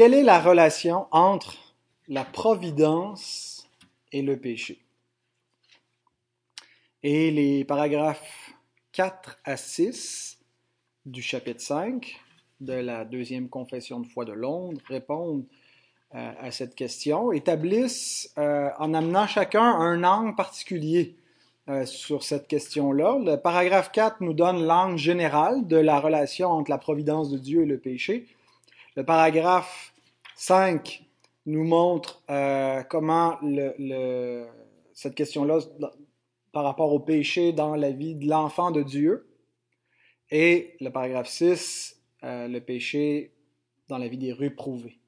quelle est la relation entre la providence et le péché? Et les paragraphes 4 à 6 du chapitre 5 de la deuxième confession de foi de Londres répondent euh, à cette question, établissent euh, en amenant chacun un angle particulier euh, sur cette question-là. Le paragraphe 4 nous donne l'angle général de la relation entre la providence de Dieu et le péché. Le paragraphe 5 nous montre comment le, cette question-là par rapport au péché dans la vie de l'enfant de Dieu. Et le paragraphe 6, euh, le péché dans la vie des réprouvés.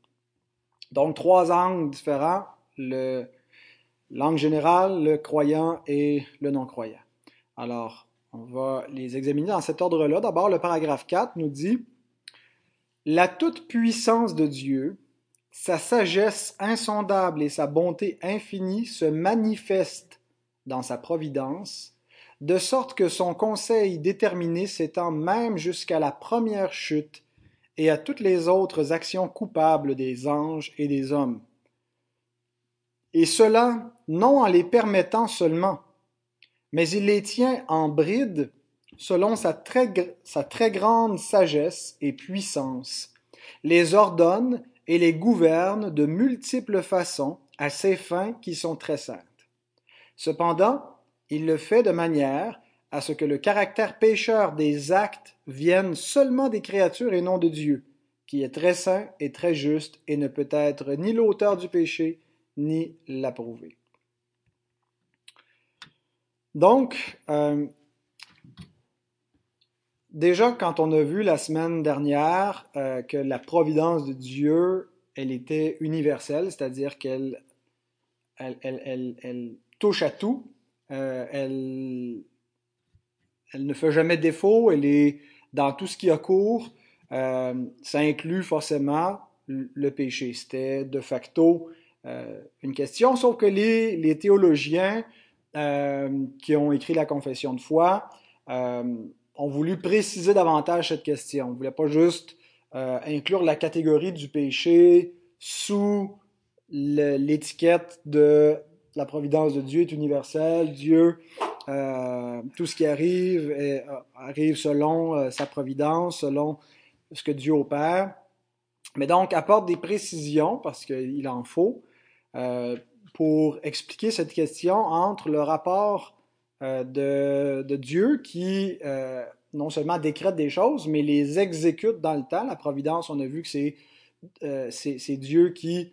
Donc, trois angles différents, l'angle général, le croyant et le non-croyant. Alors, on va les examiner dans cet ordre-là. D'abord, le paragraphe 4 nous dit La toute-puissance de Dieu, sa sagesse insondable et sa bonté infinie se manifestent dans sa providence, de sorte que son conseil déterminé s'étend même jusqu'à la première chute et à toutes les autres actions coupables des anges et des hommes. Et cela non en les permettant seulement, mais il les tient en bride selon sa très, sa très grande sagesse et puissance, les ordonne et les gouverne de multiples façons à ses fins qui sont très saintes. Cependant, il le fait de manière à ce que le caractère pécheur des actes vienne seulement des créatures et non de Dieu, qui est très saint et très juste et ne peut être ni l'auteur du péché, ni l'approuver. Donc, euh, déjà quand on a vu la semaine dernière euh, que la providence de Dieu, elle était universelle, c'est-à-dire qu'elle elle, touche à tout, euh, elle, ne fait jamais défaut, elle est dans tout ce qui a cours. Euh, ça inclut forcément le péché. C'était de facto une question, sauf que les, les théologiens qui ont écrit la confession de foi ont voulu préciser davantage cette question. On voulait pas juste inclure la catégorie du péché sous l'étiquette de la providence de Dieu est universelle. Dieu, euh, tout ce qui arrive euh, arrive selon euh, sa providence, selon ce que Dieu opère. Mais donc apporte des précisions, parce qu'il en faut, pour expliquer cette question entre le rapport de, de, Dieu qui non seulement décrète des choses, mais les exécute dans le temps. La providence, on a vu que c'est c'est Dieu qui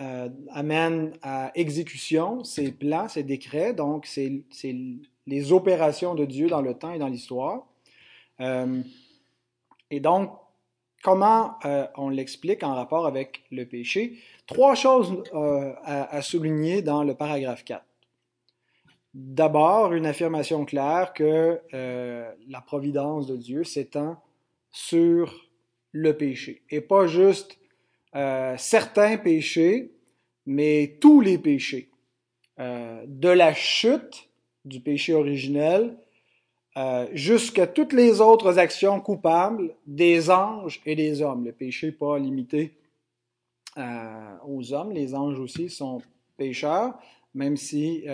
euh, amène à exécution ses plans, ses décrets, donc c'est les opérations de Dieu dans le temps et dans l'histoire. Euh, et donc, comment euh, on l'explique en rapport avec le péché? Trois choses à, souligner dans le paragraphe 4. D'abord, une affirmation claire que la providence de Dieu s'étend sur le péché et pas juste euh, certains péchés, mais tous les péchés. Euh, de la chute du péché originel euh, jusqu'à toutes les autres actions coupables des anges et des hommes. Le péché n'est pas limité aux hommes, les anges aussi sont pécheurs, même si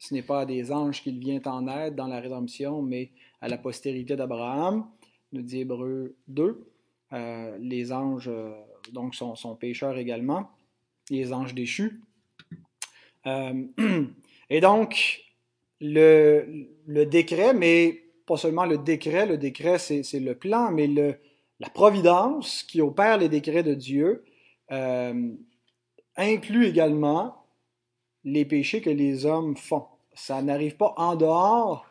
ce n'est pas à des anges qu'il vient en aide dans la rédemption, mais à la postérité d'Abraham, nous dit Hébreu 2. les anges donc sont, pécheurs également, les anges déchus. Euh, et donc, le, décret, mais pas seulement le décret, le décret c'est le plan, mais la providence qui opère les décrets de Dieu euh, inclut également les péchés que les hommes font. Ça n'arrive pas en dehors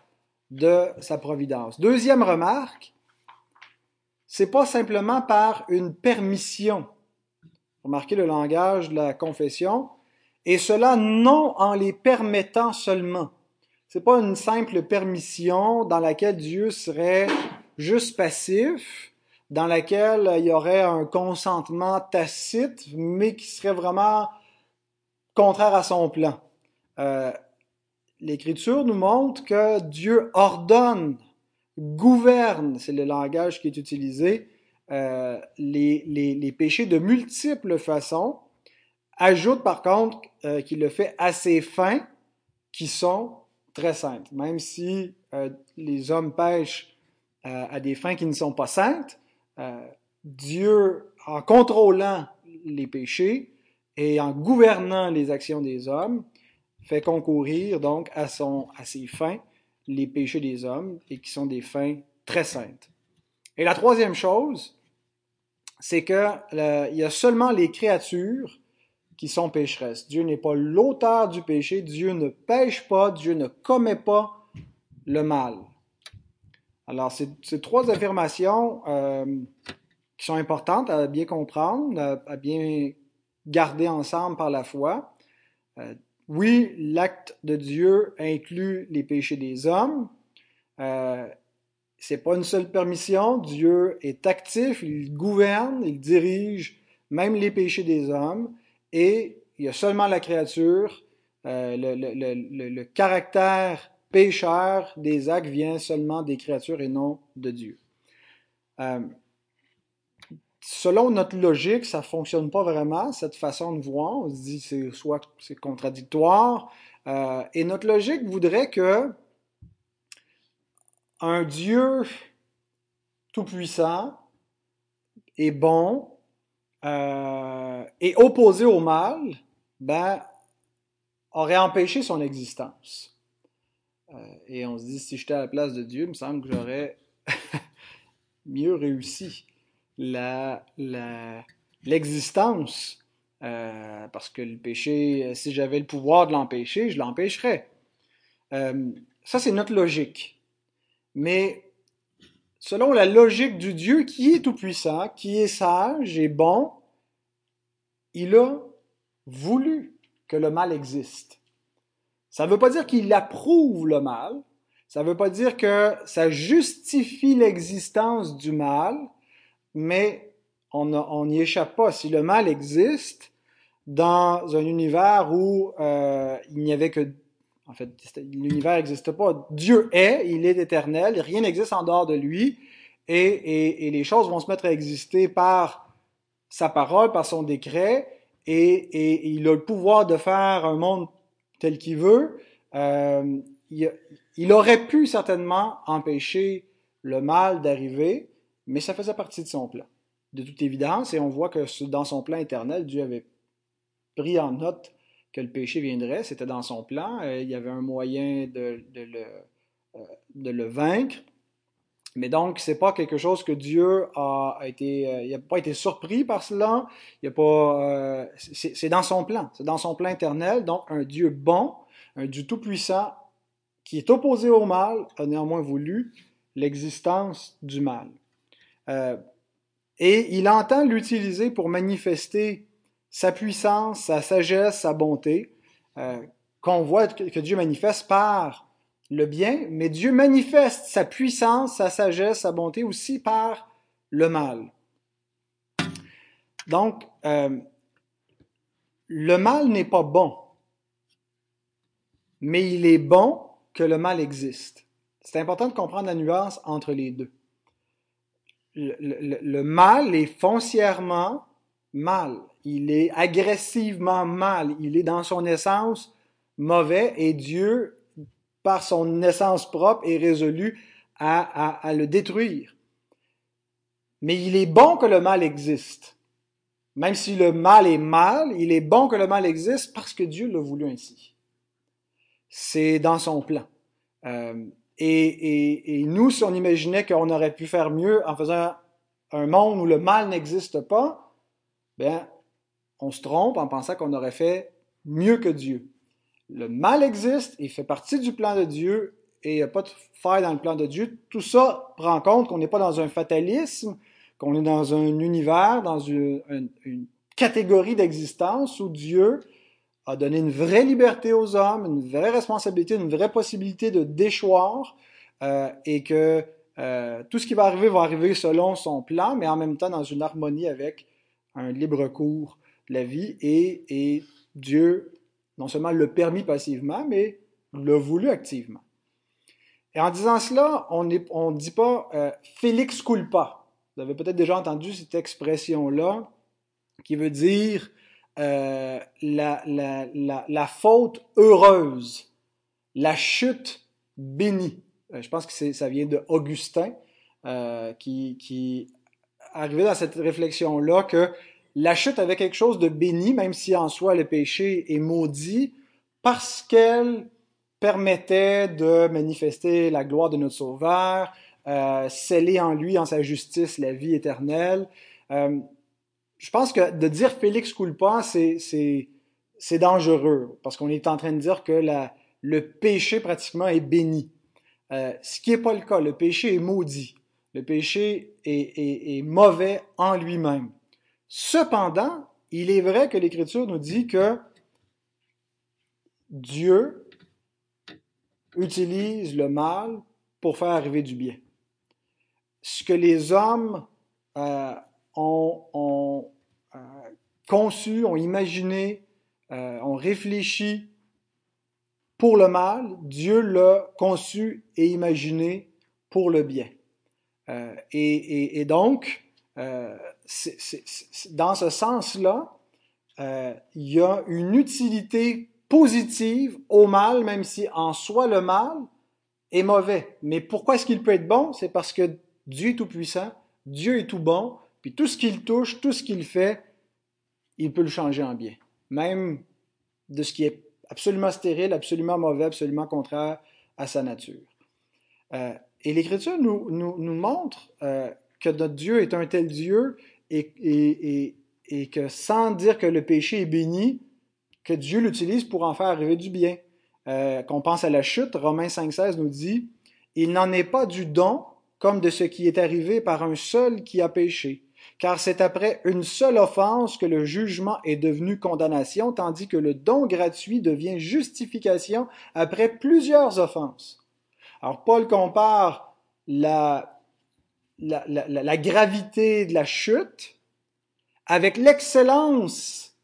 de sa providence. Deuxième remarque, c'est pas simplement par une permission. Remarquez le langage de la confession. Et cela non en les permettant seulement. C'est pas une simple permission dans laquelle Dieu serait juste passif, dans laquelle il y aurait un consentement tacite, mais qui serait vraiment contraire à son plan. Euh, L'Écriture nous montre que Dieu ordonne gouverne, c'est le langage qui est utilisé, euh, les, les, péchés de multiples façons, ajoute par contre euh, qu'il le fait à ses fins qui sont très saintes. Même si les hommes pêchent à des fins qui ne sont pas saintes, Dieu, en contrôlant les péchés et en gouvernant les actions des hommes, fait concourir donc à, son, à ses fins les péchés des hommes et qui sont des fins très saintes. Et la troisième chose, c'est qu'il y a seulement les créatures qui sont pécheresses. Dieu n'est pas l'auteur du péché, Dieu ne pêche pas, Dieu ne commet pas le mal. Alors, ces trois affirmations euh, qui sont importantes à bien comprendre, à, bien garder ensemble par la foi. Euh, oui, l'acte de Dieu inclut les péchés des hommes. Euh, c'est pas une seule permission. Dieu est actif, il gouverne, il dirige même les péchés des hommes. Et il y a seulement la créature. Euh, le, caractère pécheur des actes vient seulement des créatures et non de Dieu. Euh, selon notre logique, ça fonctionne pas vraiment, cette façon de voir. On se dit c'est soit c'est contradictoire. Euh, et notre logique voudrait que un Dieu tout-puissant et bon euh, et opposé au mal, ben, aurait empêché son existence. Euh, et on se dit, si j'étais à la place de Dieu, il me semble que j'aurais mieux réussi l'existence. Euh, parce que le péché, si j'avais le pouvoir de l'empêcher, je l'empêcherais. ça, c'est notre logique. Mais selon la logique du Dieu qui est tout-puissant, qui est sage et bon, il a voulu que le mal existe. Ça ne veut pas dire qu'il approuve le mal, ça ne veut pas dire que ça justifie l'existence du mal, mais on n'y échappe pas. Si le mal existe dans un univers où euh, il n'y avait que en fait, l'univers n'existe pas. Dieu est, il est éternel, rien n'existe en dehors de lui, et, les choses vont se mettre à exister par sa parole, par son décret, et, il a le pouvoir de faire un monde tel qu'il veut. Euh, il, aurait pu certainement empêcher le mal d'arriver, mais ça faisait partie de son plan, de toute évidence, et on voit que dans son plan éternel, Dieu avait pris en note que le péché viendrait, c'était dans son plan. Euh, il y avait un moyen de, le, euh, de le, vaincre. Mais donc, c'est pas quelque chose que Dieu a été, euh, il n'a pas été surpris par cela. Il a pas, c'est dans son plan, c'est dans son plan éternel. Donc, un Dieu bon, un Dieu tout puissant, qui est opposé au mal, a néanmoins voulu l'existence du mal. Et il entend l'utiliser pour manifester sa puissance, sa sagesse, sa bonté, euh, qu'on voit que, Dieu manifeste par le bien, mais Dieu manifeste sa puissance, sa sagesse, sa bonté aussi par le mal. Donc, euh, le mal n'est pas bon, mais il est bon que le mal existe. C'est important de comprendre la nuance entre les deux. Le mal est foncièrement mal il est agressivement mal, il est dans son essence mauvais et Dieu, par son essence propre, est résolu à, le détruire. Mais il est bon que le mal existe. Même si le mal est mal, il est bon que le mal existe parce que Dieu l'a voulu ainsi. C'est dans son plan. Euh, et, nous, si on imaginait qu'on aurait pu faire mieux en faisant un monde où le mal n'existe pas, ben, on se trompe en pensant qu'on aurait fait mieux que Dieu. Le mal existe, il fait partie du plan de Dieu et il n'y a pas de faille dans le plan de Dieu. Tout ça prend en compte qu'on n'est pas dans un fatalisme, qu'on est dans un univers, dans une, catégorie d'existence où Dieu a donné une vraie liberté aux hommes, une vraie responsabilité, une vraie possibilité de déchoir euh, et que euh, tout ce qui va arriver va arriver selon son plan, mais en même temps dans une harmonie avec un libre cours la vie et, Dieu non seulement le permis passivement, mais l'a voulu activement. Et en disant cela, on ne dit pas euh, Félix culpa. Vous avez peut-être déjà entendu cette expression-là qui veut dire euh, la, faute heureuse, la chute bénie. Euh, je pense que ça vient de Augustin euh, qui, qui arrivait dans cette réflexion-là que la chute avait quelque chose de béni, même si en soi le péché est maudit, parce qu'elle permettait de manifester la gloire de notre Sauveur, sceller en lui, en sa justice, la vie éternelle. Je pense que de dire Félix culpa, c'est dangereux, parce qu'on est en train de dire que le péché pratiquement est béni. Euh, ce qui n'est pas le cas. Le péché est maudit. Le péché est mauvais en lui-même. Cependant, il est vrai que l'Écriture nous dit que Dieu utilise le mal pour faire arriver du bien. Ce que les hommes euh, ont, euh, conçu, ont imaginé, euh, ont réfléchi pour le mal, Dieu l'a conçu et imaginé pour le bien. Euh, et, donc, euh, dans ce sens-là, euh, il y a une utilité positive au mal, même si en soi le mal est mauvais. Mais pourquoi est-ce qu'il peut être bon? C'est parce que Dieu est tout puissant, Dieu est tout bon, puis tout ce qu'il touche, tout ce qu'il fait, il peut le changer en bien. Même de ce qui est absolument stérile, absolument mauvais, absolument contraire à sa nature. Euh, et l'Écriture nous, montre euh, que notre Dieu est un tel Dieu et que sans dire que le péché est béni, que Dieu l'utilise pour en faire arriver du bien. Euh, qu'on pense à la chute, Romains 5,16 nous dit Il n'en est pas du don comme de ce qui est arrivé par un seul qui a péché. Car c'est après une seule offense que le jugement est devenu condamnation, tandis que le don gratuit devient justification après plusieurs offenses. Alors Paul compare la, la, la, gravité de la chute avec l'excellence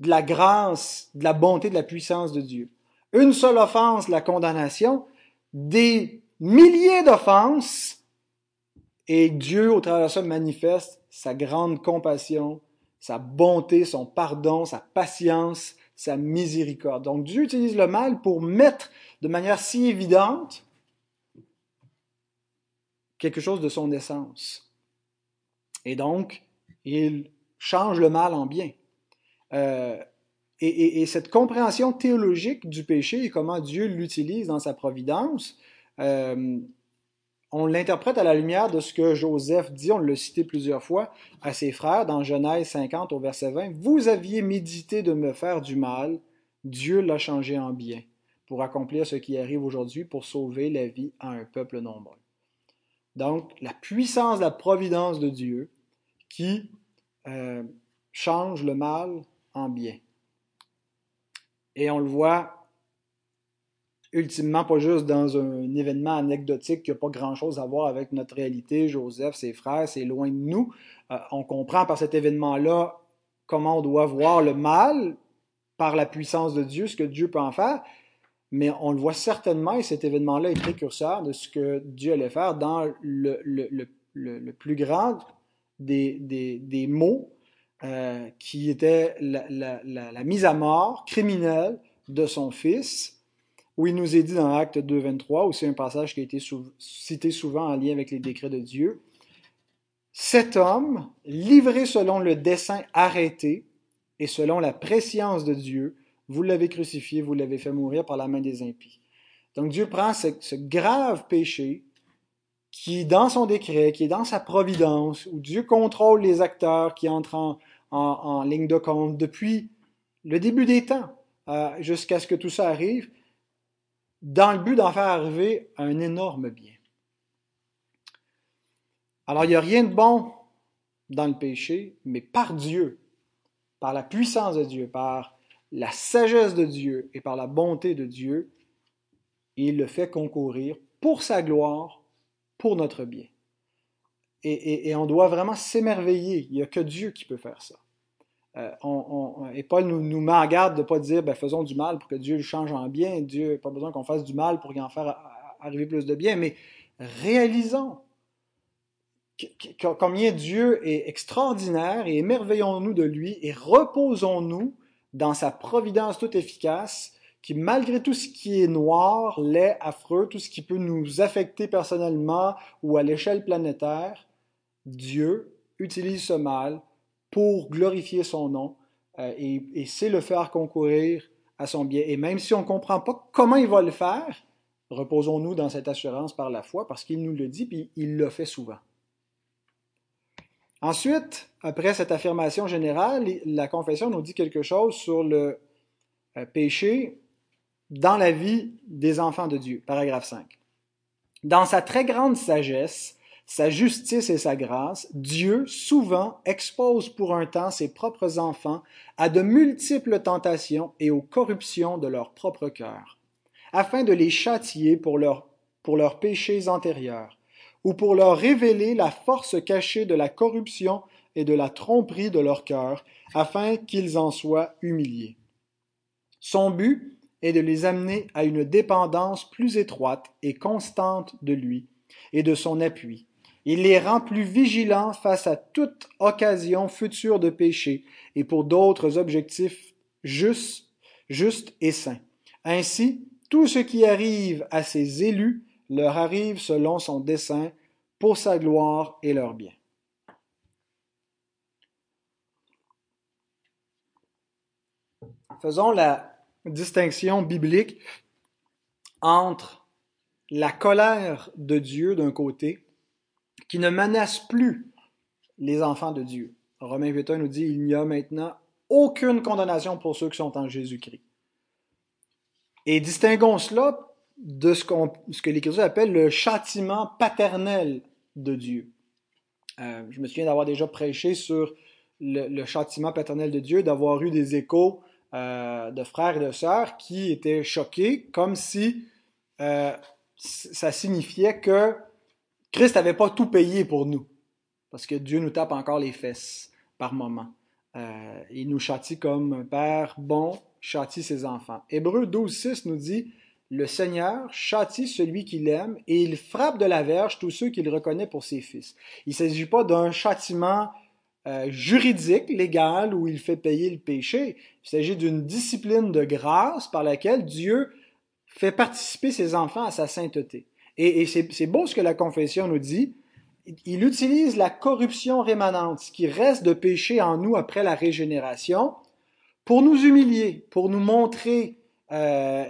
de la grâce, de la bonté, de la puissance de Dieu. Une seule offense, la condamnation, des milliers d'offenses, et Dieu, au travers de ça, manifeste sa grande compassion, sa bonté, son pardon, sa patience, sa miséricorde. Donc Dieu utilise le mal pour mettre de manière si évidente quelque chose de son essence. Et donc, il change le mal en bien. Euh, et, et, et, cette compréhension théologique du péché et comment Dieu l'utilise dans sa providence, euh, on l'interprète à la lumière de ce que Joseph dit, on l'a cité plusieurs fois, à ses frères dans Genèse 50 au verset 20. Vous aviez médité de me faire du mal, Dieu l'a changé en bien, pour accomplir ce qui arrive aujourd'hui, pour sauver la vie à un peuple nombreux. Donc, la puissance, la providence de Dieu qui euh, change le mal en bien. Et on le voit ultimement pas juste dans un événement anecdotique qui n'a pas grand-chose à voir avec notre réalité, Joseph, ses frères, c'est loin de nous. Euh, on comprend par cet événement-là comment on doit voir le mal par la puissance de Dieu, ce que Dieu peut en faire, mais on le voit certainement, et cet événement-là est précurseur de ce que Dieu allait faire dans le, le, le, plus grand des, des, des mots euh, qui était la, mise à mort criminelle de son fils, où il nous est dit dans Acte 2, 23, aussi un passage qui a été cité souvent en lien avec les décrets de Dieu, cet homme, livré selon le dessein arrêté et selon la préscience de Dieu, vous l'avez crucifié, vous l'avez fait mourir par la main des impies. Donc Dieu prend ce, grave péché qui est dans son décret, qui est dans sa providence, où Dieu contrôle les acteurs qui entrent en, en, en ligne de compte depuis le début des temps euh, jusqu'à ce que tout ça arrive, dans le but d'en faire arriver un énorme bien. Alors, il n'y a rien de bon dans le péché, mais par Dieu, par la puissance de Dieu, par la sagesse de Dieu et par la bonté de Dieu, il le fait concourir pour sa gloire, pour notre bien. Et, et, et on doit vraiment s'émerveiller. Il n'y a que Dieu qui peut faire ça. Euh, et Paul nous, nous garde de ne pas dire ben, faisons du mal pour que Dieu le change en bien. Dieu n'a pas besoin qu'on fasse du mal pour en faire arriver plus de bien, mais réalisons combien Dieu est extraordinaire et émerveillons-nous de lui et reposons-nous dans sa providence toute efficace qui, malgré tout ce qui est noir, laid, affreux, tout ce qui peut nous affecter personnellement ou à l'échelle planétaire, Dieu utilise ce mal pour glorifier son nom euh, et, sait le faire concourir à son bien. Et même si on ne comprend pas comment il va le faire, reposons-nous dans cette assurance par la foi parce qu'il nous le dit, puis il le fait souvent. Ensuite, après cette affirmation générale, la confession nous dit quelque chose sur le euh, péché dans la vie des enfants de Dieu. Paragraphe 5. Dans sa très grande sagesse, sa justice et sa grâce, Dieu souvent expose pour un temps ses propres enfants à de multiples tentations et aux corruptions de leur propre cœur, afin de les châtier pour, leurs péchés antérieurs ou pour leur révéler la force cachée de la corruption et de la tromperie de leur cœur, afin qu'ils en soient humiliés. Son but est de les amener à une dépendance plus étroite et constante de lui et de son appui. Il les rend plus vigilants face à toute occasion future de péché et pour d'autres objectifs justes, justes et saints. Ainsi, tout ce qui arrive à ses élus leur arrive selon son dessein, pour sa gloire et leur bien. Faisons la distinction biblique entre la colère de Dieu d'un côté, qui ne menace plus les enfants de Dieu. Romains 8.1 nous dit, il n'y a maintenant aucune condamnation pour ceux qui sont en Jésus-Christ. Et distinguons cela de ce, que l'Écriture appelle le châtiment paternel de Dieu. Euh, je me souviens d'avoir déjà prêché sur le, châtiment paternel de Dieu, d'avoir eu des échos euh, de frères et de sœurs qui étaient choqués, comme si euh, ça signifiait que Christ n'avait pas tout payé pour nous, parce que Dieu nous tape encore les fesses par moment. il nous châtie comme un père bon châtie ses enfants. Hébreu 12, 6 nous dit le Seigneur châtie celui qu'il aime et il frappe de la verge tous ceux qu'il reconnaît pour ses fils. Il ne s'agit pas d'un châtiment euh, juridique, légal, où il fait payer le péché. Il s'agit d'une discipline de grâce par laquelle Dieu fait participer ses enfants à sa sainteté. Et, et c'est beau ce que la confession nous dit. Il utilise la corruption rémanente, ce qui reste de péché en nous après la régénération, pour nous humilier, pour nous montrer euh,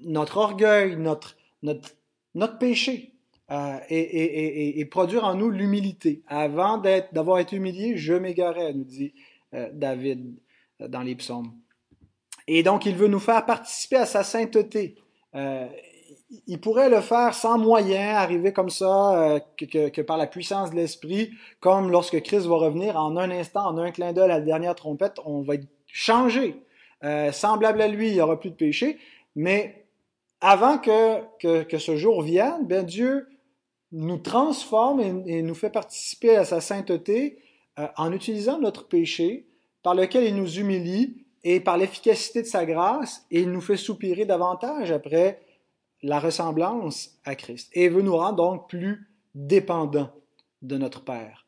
notre orgueil, notre, notre, notre péché, euh, et, et, et, produire en nous l'humilité. Avant d'avoir été humilié, je m'égarais, nous dit euh, David dans les psaumes. Et donc, il veut nous faire participer à sa sainteté. Il pourrait le faire sans moyen, arriver comme ça, que, que, que, par la puissance de l'Esprit, comme lorsque Christ va revenir, en un instant, en un clin d'œil à la dernière trompette, on va être changé. Euh, semblable à lui, il n'y aura plus de péché. Mais avant que, que, ce jour vienne, bien Dieu nous transforme et, nous fait participer à sa sainteté euh, en utilisant notre péché, par lequel il nous humilie et par l'efficacité de sa grâce, et il nous fait soupirer davantage après la ressemblance à Christ. Et veut nous rendre donc plus dépendants de notre Père.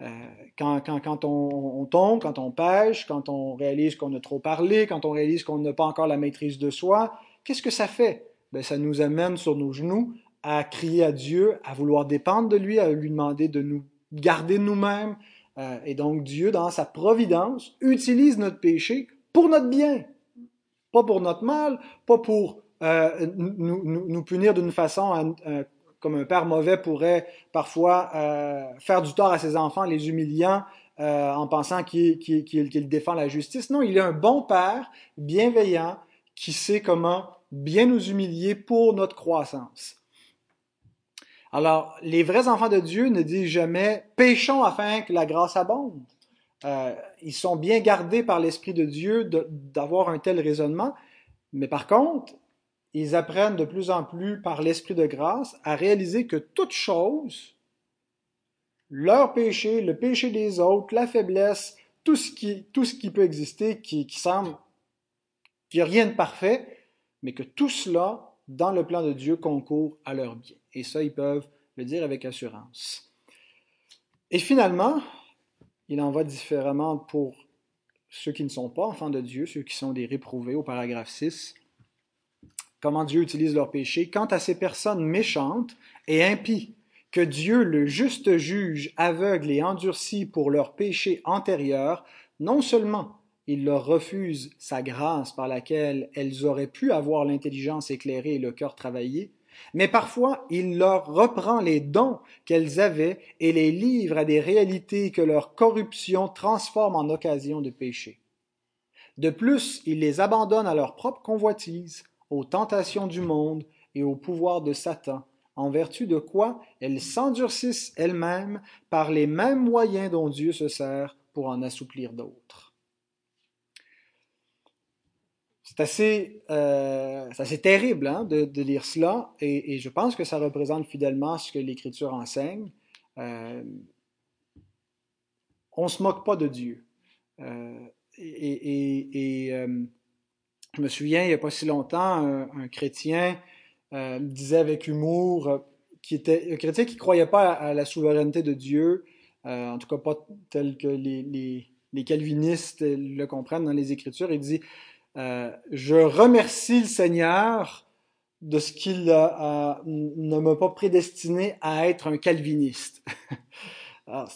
Euh, quand, quand, quand on, tombe, quand on pêche, quand on réalise qu'on a trop parlé, quand on réalise qu'on n'a pas encore la maîtrise de soi, qu'est-ce que ça fait? Ben, ça nous amène sur nos genoux à crier à Dieu, à vouloir dépendre de lui, à lui demander de nous garder nous-mêmes. Euh, et donc Dieu, dans sa providence, utilise notre péché pour notre bien, pas pour notre mal, pas pour euh, nous, nous, nous, punir d'une façon comme un père mauvais pourrait parfois euh, faire du tort à ses enfants, les humiliant euh, en pensant qu'il défend la justice. Non, il est un bon père, bienveillant, qui sait comment bien nous humilier pour notre croissance. Alors, les vrais enfants de Dieu ne disent jamais péchons afin que la grâce abonde. Ils sont bien gardés par l'Esprit de Dieu d'avoir un tel raisonnement. Mais par contre, ils apprennent de plus en plus par l'Esprit de grâce à réaliser que toute chose, leur péché, le péché des autres, la faiblesse, tout ce qui, peut exister, qui, qui semble qu'il n'y a rien de parfait, mais que tout cela, dans le plan de Dieu, concourt à leur bien. Et ça, ils peuvent le dire avec assurance. Et finalement, il en va différemment pour ceux qui ne sont pas enfants de Dieu, ceux qui sont des réprouvés au paragraphe 6. Comment Dieu utilise leur péché. Quant à ces personnes méchantes et impies, que Dieu, le juste juge, aveugle et endurci pour leurs péchés antérieurs, non seulement il leur refuse sa grâce par laquelle elles auraient pu avoir l'intelligence éclairée et le cœur travaillé, mais parfois il leur reprend les dons qu'elles avaient et les livre à des réalités que leur corruption transforme en occasion de péché. De plus, il les abandonne à leur propre convoitise, aux tentations du monde et au pouvoir de Satan, en vertu de quoi elles s'endurcissent elles-mêmes par les mêmes moyens dont Dieu se sert pour en assouplir d'autres. C'est assez, euh, terrible hein, de, lire cela et, je pense que ça représente fidèlement ce que l'Écriture enseigne. Euh, on ne se moque pas de Dieu. Euh, et, je me souviens, il n'y a pas si longtemps, un, chrétien euh, disait avec humour, qui était un chrétien qui ne croyait pas à, la souveraineté de Dieu, en tout cas pas tel que les, calvinistes le comprennent dans les Écritures. Il dit euh, je remercie le Seigneur de ce qu'il ne m'a pas prédestiné à être un calviniste.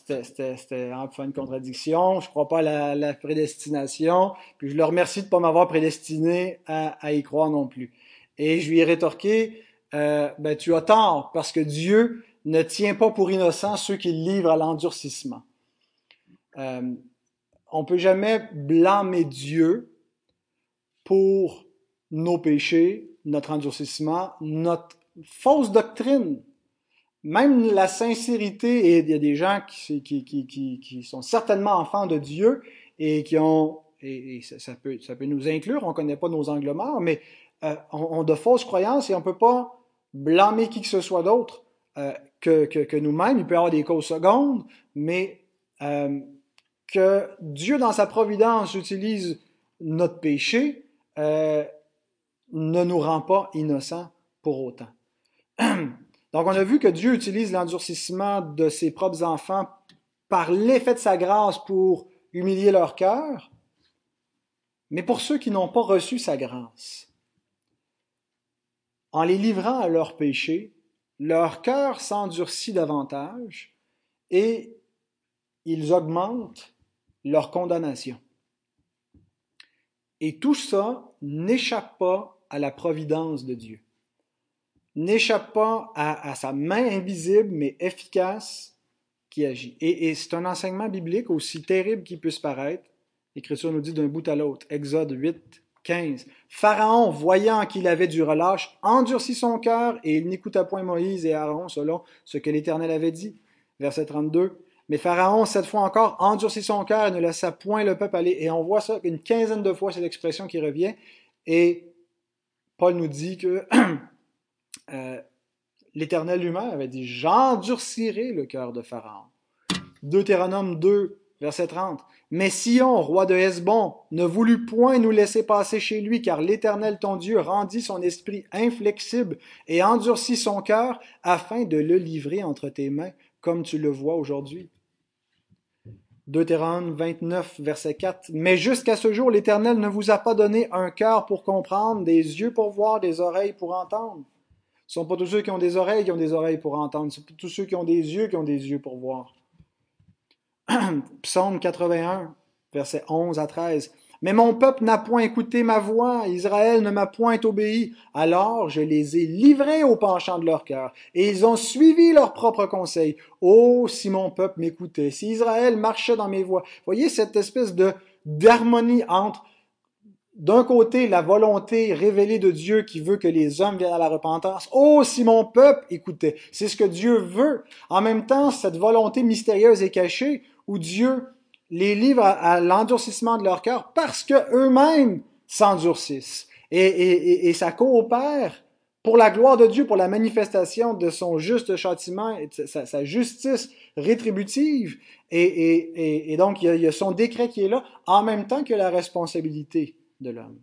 C'était un peu une contradiction. Je crois pas à la, prédestination. Puis je le remercie de ne pas m'avoir prédestiné à, y croire non plus. Et je lui ai rétorqué, euh, ben, tu as tort, parce que Dieu ne tient pas pour innocents ceux qu'il livre à l'endurcissement. Euh, on peut jamais blâmer Dieu pour nos péchés, notre endurcissement, notre fausse doctrine. Même la sincérité, et il y a des gens qui, sont certainement enfants de Dieu et qui ont, et, ça, peut, ça peut nous inclure, on ne connaît pas nos angles morts, mais euh, ont, de fausses croyances et on ne peut pas blâmer qui que ce soit d'autre euh, que, nous-mêmes. Il peut y avoir des causes secondes, mais euh, que Dieu, dans sa providence, utilise notre péché ne nous rend pas innocents pour autant. Donc on a vu que Dieu utilise l'endurcissement de ses propres enfants par l'effet de sa grâce pour humilier leur cœur, mais pour ceux qui n'ont pas reçu sa grâce, en les livrant à leurs péchés, leur cœur s'endurcit davantage et ils augmentent leur condamnation. Et tout ça n'échappe pas à la providence de Dieu, n'échappe pas à, sa main invisible mais efficace qui agit. Et, et c'est un enseignement biblique aussi terrible qu'il puisse paraître. L'Écriture nous dit d'un bout à l'autre, Exode 8, 15. Pharaon, voyant qu'il avait du relâche, endurcit son cœur et il n'écouta point Moïse et Aaron selon ce que l'Éternel avait dit. Verset 32. Mais Pharaon, cette fois encore, endurcit son cœur et ne laissa point le peuple aller. Et on voit ça une quinzaine de fois, cette expression qui revient. Et Paul nous dit que euh, l'Éternel lui-même avait dit J'endurcirai le cœur de Pharaon. Deutéronome 2, verset 30. Mais Sion, roi de Hesbon, ne voulut point nous laisser passer chez lui, car l'Éternel ton Dieu rendit son esprit inflexible et endurcit son cœur afin de le livrer entre tes mains, comme tu le vois aujourd'hui. Deutéronome 29, verset 4. Mais jusqu'à ce jour, l'Éternel ne vous a pas donné un cœur pour comprendre, des yeux pour voir, des oreilles pour entendre. Ce ne sont pas tous ceux qui ont des oreilles qui ont des oreilles pour entendre, ce sont tous ceux qui ont des yeux qui ont des yeux pour voir. Psaume 81, verset 11 à 13. Mais mon peuple n'a point écouté ma voix, Israël ne m'a point obéi. Alors je les ai livrés au penchant de leur cœur, et ils ont suivi leurs propres conseils. Oh, si mon peuple m'écoutait, si Israël marchait dans mes voies. Voyez cette espèce de d'harmonie entre d'un côté, la volonté révélée de Dieu qui veut que les hommes viennent à la repentance. Oh, si mon peuple écoutait. C'est ce que Dieu veut. En même temps, cette volonté mystérieuse et cachée où Dieu les livre à, l'endurcissement de leur cœur parce que eux-mêmes s'endurcissent. Et, et, et, ça coopère pour la gloire de Dieu, pour la manifestation de son juste châtiment et sa, sa justice rétributive. Et, et donc, il y, il y, a, son décret qui est là, en même temps que la responsabilité de l'homme.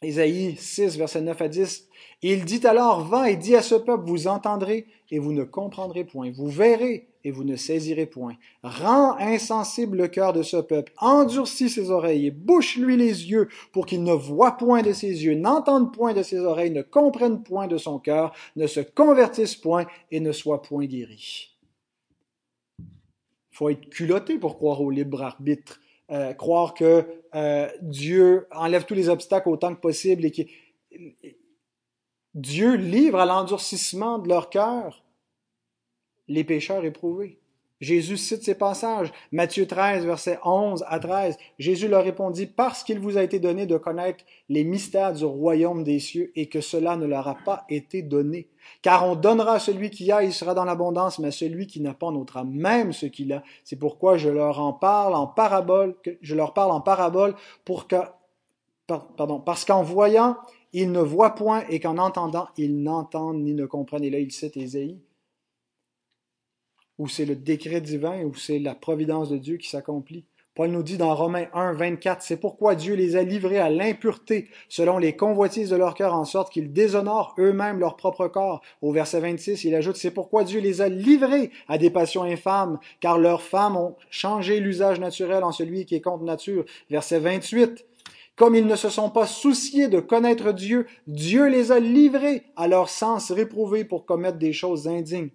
Ésaïe 6, verset 9 à 10. Il dit alors, va et dis à ce peuple, vous entendrez et vous ne comprendrez point. Vous verrez et vous ne saisirez point. Rends insensible le cœur de ce peuple, endurcis ses oreilles et bouche-lui les yeux pour qu'il ne voie point de ses yeux, n'entende point de ses oreilles, ne comprenne point de son cœur, ne se convertisse point et ne soit point guéri. Il faut être culotté pour croire au libre arbitre, euh, croire que euh, Dieu enlève tous les obstacles autant que possible et que Dieu livre à l'endurcissement de leur cœur les pécheurs éprouvés. Jésus cite ces passages. Matthieu 13, versets 11 à 13. Jésus leur répondit, parce qu'il vous a été donné de connaître les mystères du royaume des cieux et que cela ne leur a pas été donné. Car on donnera à celui qui a, il sera dans l'abondance, mais à celui qui n'a pas, on notera même ce qu'il a. C'est pourquoi je leur en parle en parabole, je leur parle en parabole pour que, pardon, parce qu'en voyant, ils ne voient point et qu'en entendant, ils n'entendent ni ne comprennent. Et là, il cite Ésaïe où c'est le décret divin, où c'est la providence de Dieu qui s'accomplit. Paul nous dit dans Romains 1, 24, c'est pourquoi Dieu les a livrés à l'impureté selon les convoitises de leur cœur en sorte qu'ils déshonorent eux-mêmes leur propre corps. Au verset 26, il ajoute, c'est pourquoi Dieu les a livrés à des passions infâmes, car leurs femmes ont changé l'usage naturel en celui qui est contre nature. Verset 28, comme ils ne se sont pas souciés de connaître Dieu, Dieu les a livrés à leur sens réprouvé pour commettre des choses indignes.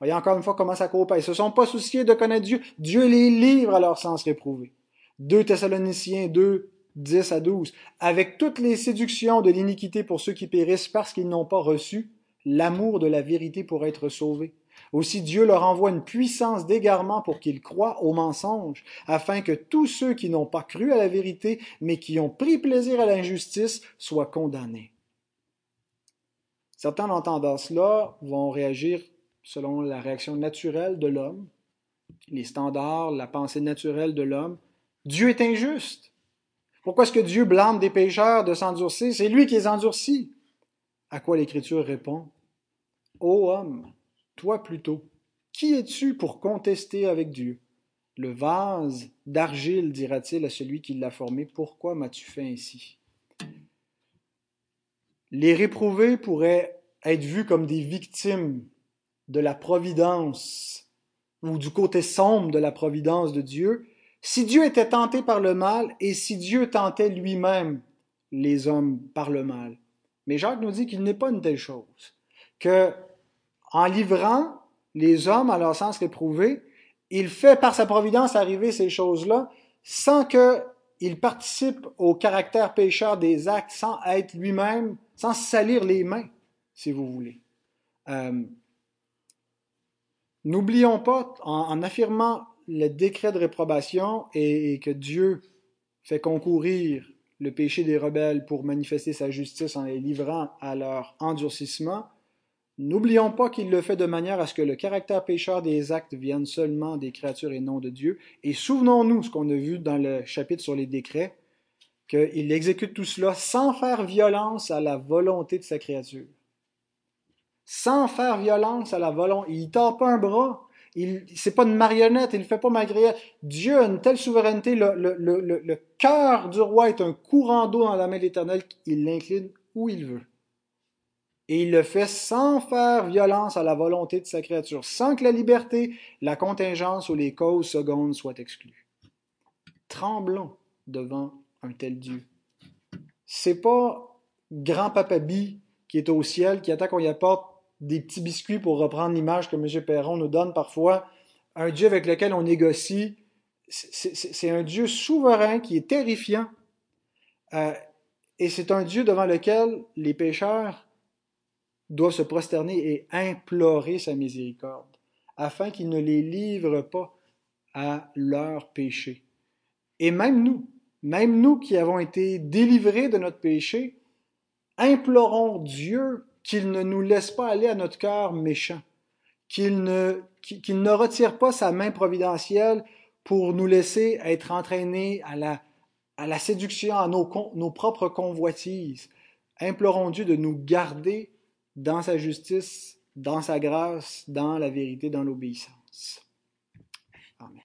Voyez encore une fois comment ça coopère. Ils se sont pas souciés de connaître Dieu. Dieu les livre à leur sens réprouvé. 2 Thessaloniciens 2, 10 à 12. Avec toutes les séductions de l'iniquité pour ceux qui périssent parce qu'ils n'ont pas reçu l'amour de la vérité pour être sauvés. Aussi Dieu leur envoie une puissance d'égarement pour qu'ils croient au mensonge, afin que tous ceux qui n'ont pas cru à la vérité, mais qui ont pris plaisir à l'injustice, soient condamnés. Certains, en entendant cela, vont réagir selon la réaction naturelle de l'homme, les standards, la pensée naturelle de l'homme. Dieu est injuste. Pourquoi est-ce que Dieu blâme des pécheurs de s'endurcir? C'est lui qui les endurcit. À quoi l'Écriture répond Ô homme, toi plutôt, qui es-tu pour contester avec Dieu? Le vase d'argile, dira-t-il à celui qui l'a formé, pourquoi m'as-tu fait ainsi Les réprouvés pourraient être vus comme des victimes de la providence ou du côté sombre de la providence de Dieu, si Dieu était tenté par le mal et si Dieu tentait lui-même les hommes par le mal. Mais Jacques nous dit qu'il n'est pas une telle chose, que en livrant les hommes à leur sens réprouvé, il fait par sa providence arriver ces choses-là sans qu'il participe au caractère pécheur des actes, sans être lui-même, sans salir les mains, si vous voulez. Euh, N'oublions pas, en, affirmant le décret de réprobation et, que Dieu fait concourir le péché des rebelles pour manifester sa justice en les livrant à leur endurcissement, n'oublions pas qu'il le fait de manière à ce que le caractère pécheur des actes vienne seulement des créatures et non de Dieu. Et souvenons-nous ce qu'on a vu dans le chapitre sur les décrets, qu'il exécute tout cela sans faire violence à la volonté de sa créature sans faire violence à la volonté. Il ne tord pas un bras. Il, c'est pas une marionnette, il ne fait pas malgré Dieu a une telle souveraineté. Le, cœur du roi est un courant d'eau dans la main de l'Éternel. Il l'incline où il veut. Et il le fait sans faire violence à la volonté de sa créature, sans que la liberté, la contingence ou les causes secondes soient exclues. Tremblons devant un tel Dieu. C'est pas grand papa Bi qui est au ciel, qui attend qu'on y apporte des petits biscuits pour reprendre l'image que M. Perron nous donne parfois, un Dieu avec lequel on négocie. C'est un Dieu souverain qui est terrifiant. Euh, et c'est un Dieu devant lequel les pécheurs doivent se prosterner et implorer sa miséricorde, afin qu'il ne les livre pas à leurs péchés. Et même nous, même nous qui avons été délivrés de notre péché, implorons Dieu qu'il ne nous laisse pas aller à notre cœur méchant, qu'il ne, retire pas sa main providentielle pour nous laisser être entraînés à la, à la séduction, à nos, nos propres convoitises. Implorons Dieu de nous garder dans sa justice, dans sa grâce, dans la vérité, dans l'obéissance.